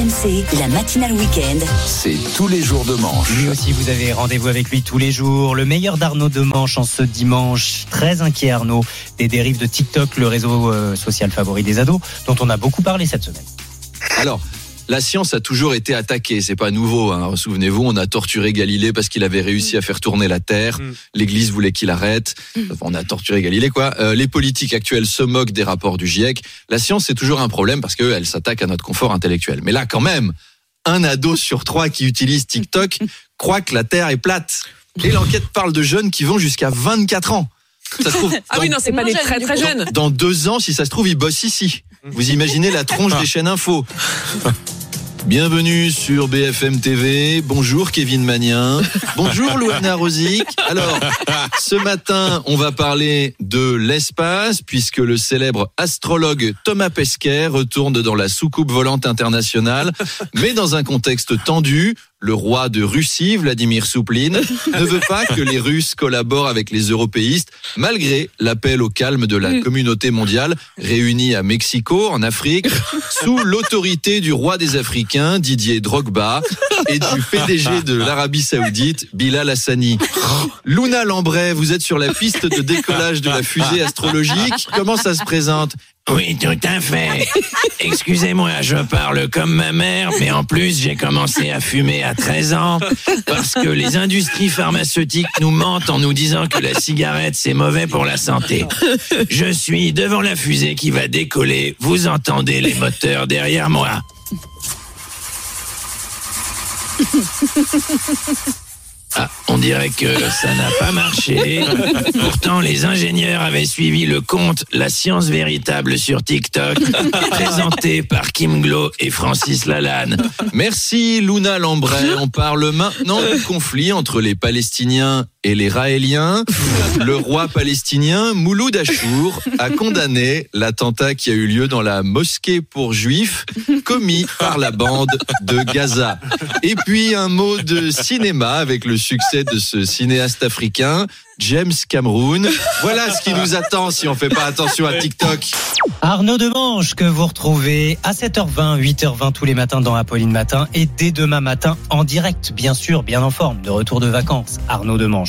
RMC, la matinale week-end. C'est tous les jours de manche. Lui aussi, vous avez rendez-vous avec lui tous les jours. Le meilleur d'Arnaud de Manche en ce dimanche. Très inquiet Arnaud des dérives de TikTok, le réseau euh, social favori des ados, dont on a beaucoup parlé cette semaine. Alors, la science a toujours été attaquée, c'est pas nouveau. Hein. Souvenez-vous, on a torturé Galilée parce qu'il avait réussi à faire tourner la Terre. Mm. L'Église voulait qu'il arrête. Enfin, on a torturé Galilée, quoi. Euh, les politiques actuelles se moquent des rapports du GIEC. La science, c'est toujours un problème parce qu'elle s'attaque à notre confort intellectuel. Mais là, quand même, un ado sur trois qui utilise TikTok croit que la Terre est plate. Et l'enquête parle de jeunes qui vont jusqu'à 24 ans. Ça se trouve, Ah oui, non, c'est pas des très très jeunes. dans deux ans, si ça se trouve, ils bossent ici. Vous imaginez la tronche des chaînes info. Bienvenue sur BFM TV. Bonjour Kevin Magnien. Bonjour Louana Rosic. Alors, ce matin, on va parler de l'espace puisque le célèbre astrologue Thomas Pesquet retourne dans la soucoupe volante internationale, mais dans un contexte tendu. Le roi de Russie, Vladimir Soupline, ne veut pas que les Russes collaborent avec les européistes, malgré l'appel au calme de la communauté mondiale réunie à Mexico, en Afrique, sous l'autorité du roi des Africains, Didier Drogba, et du PDG de l'Arabie Saoudite, Bilal Hassani. Luna Lambray, vous êtes sur la piste de décollage de la fusée astrologique. Comment ça se présente? Oui, tout à fait. Excusez-moi, je parle comme ma mère, mais en plus, j'ai commencé à fumer à 13 ans parce que les industries pharmaceutiques nous mentent en nous disant que la cigarette, c'est mauvais pour la santé. Je suis devant la fusée qui va décoller. Vous entendez les moteurs derrière moi. On dirait que ça n'a pas marché. Pourtant, les ingénieurs avaient suivi le compte La science véritable sur TikTok, présenté par Kim Glo et Francis Lalanne. Merci Luna Lambray. On parle maintenant du conflit entre les Palestiniens et les Raéliens. Le roi palestinien Mouloud Achour a condamné l'attentat qui a eu lieu dans la mosquée pour juifs commis par la bande de Gaza. Et puis un mot de cinéma avec le succès de ce cinéaste africain. James Cameroun. Voilà ce qui nous attend si on fait pas attention à TikTok. Arnaud de Manche que vous retrouvez à 7h20, 8h20 tous les matins dans Apolline Matin et dès demain matin en direct, bien sûr, bien en forme, de retour de vacances. Arnaud de Manche.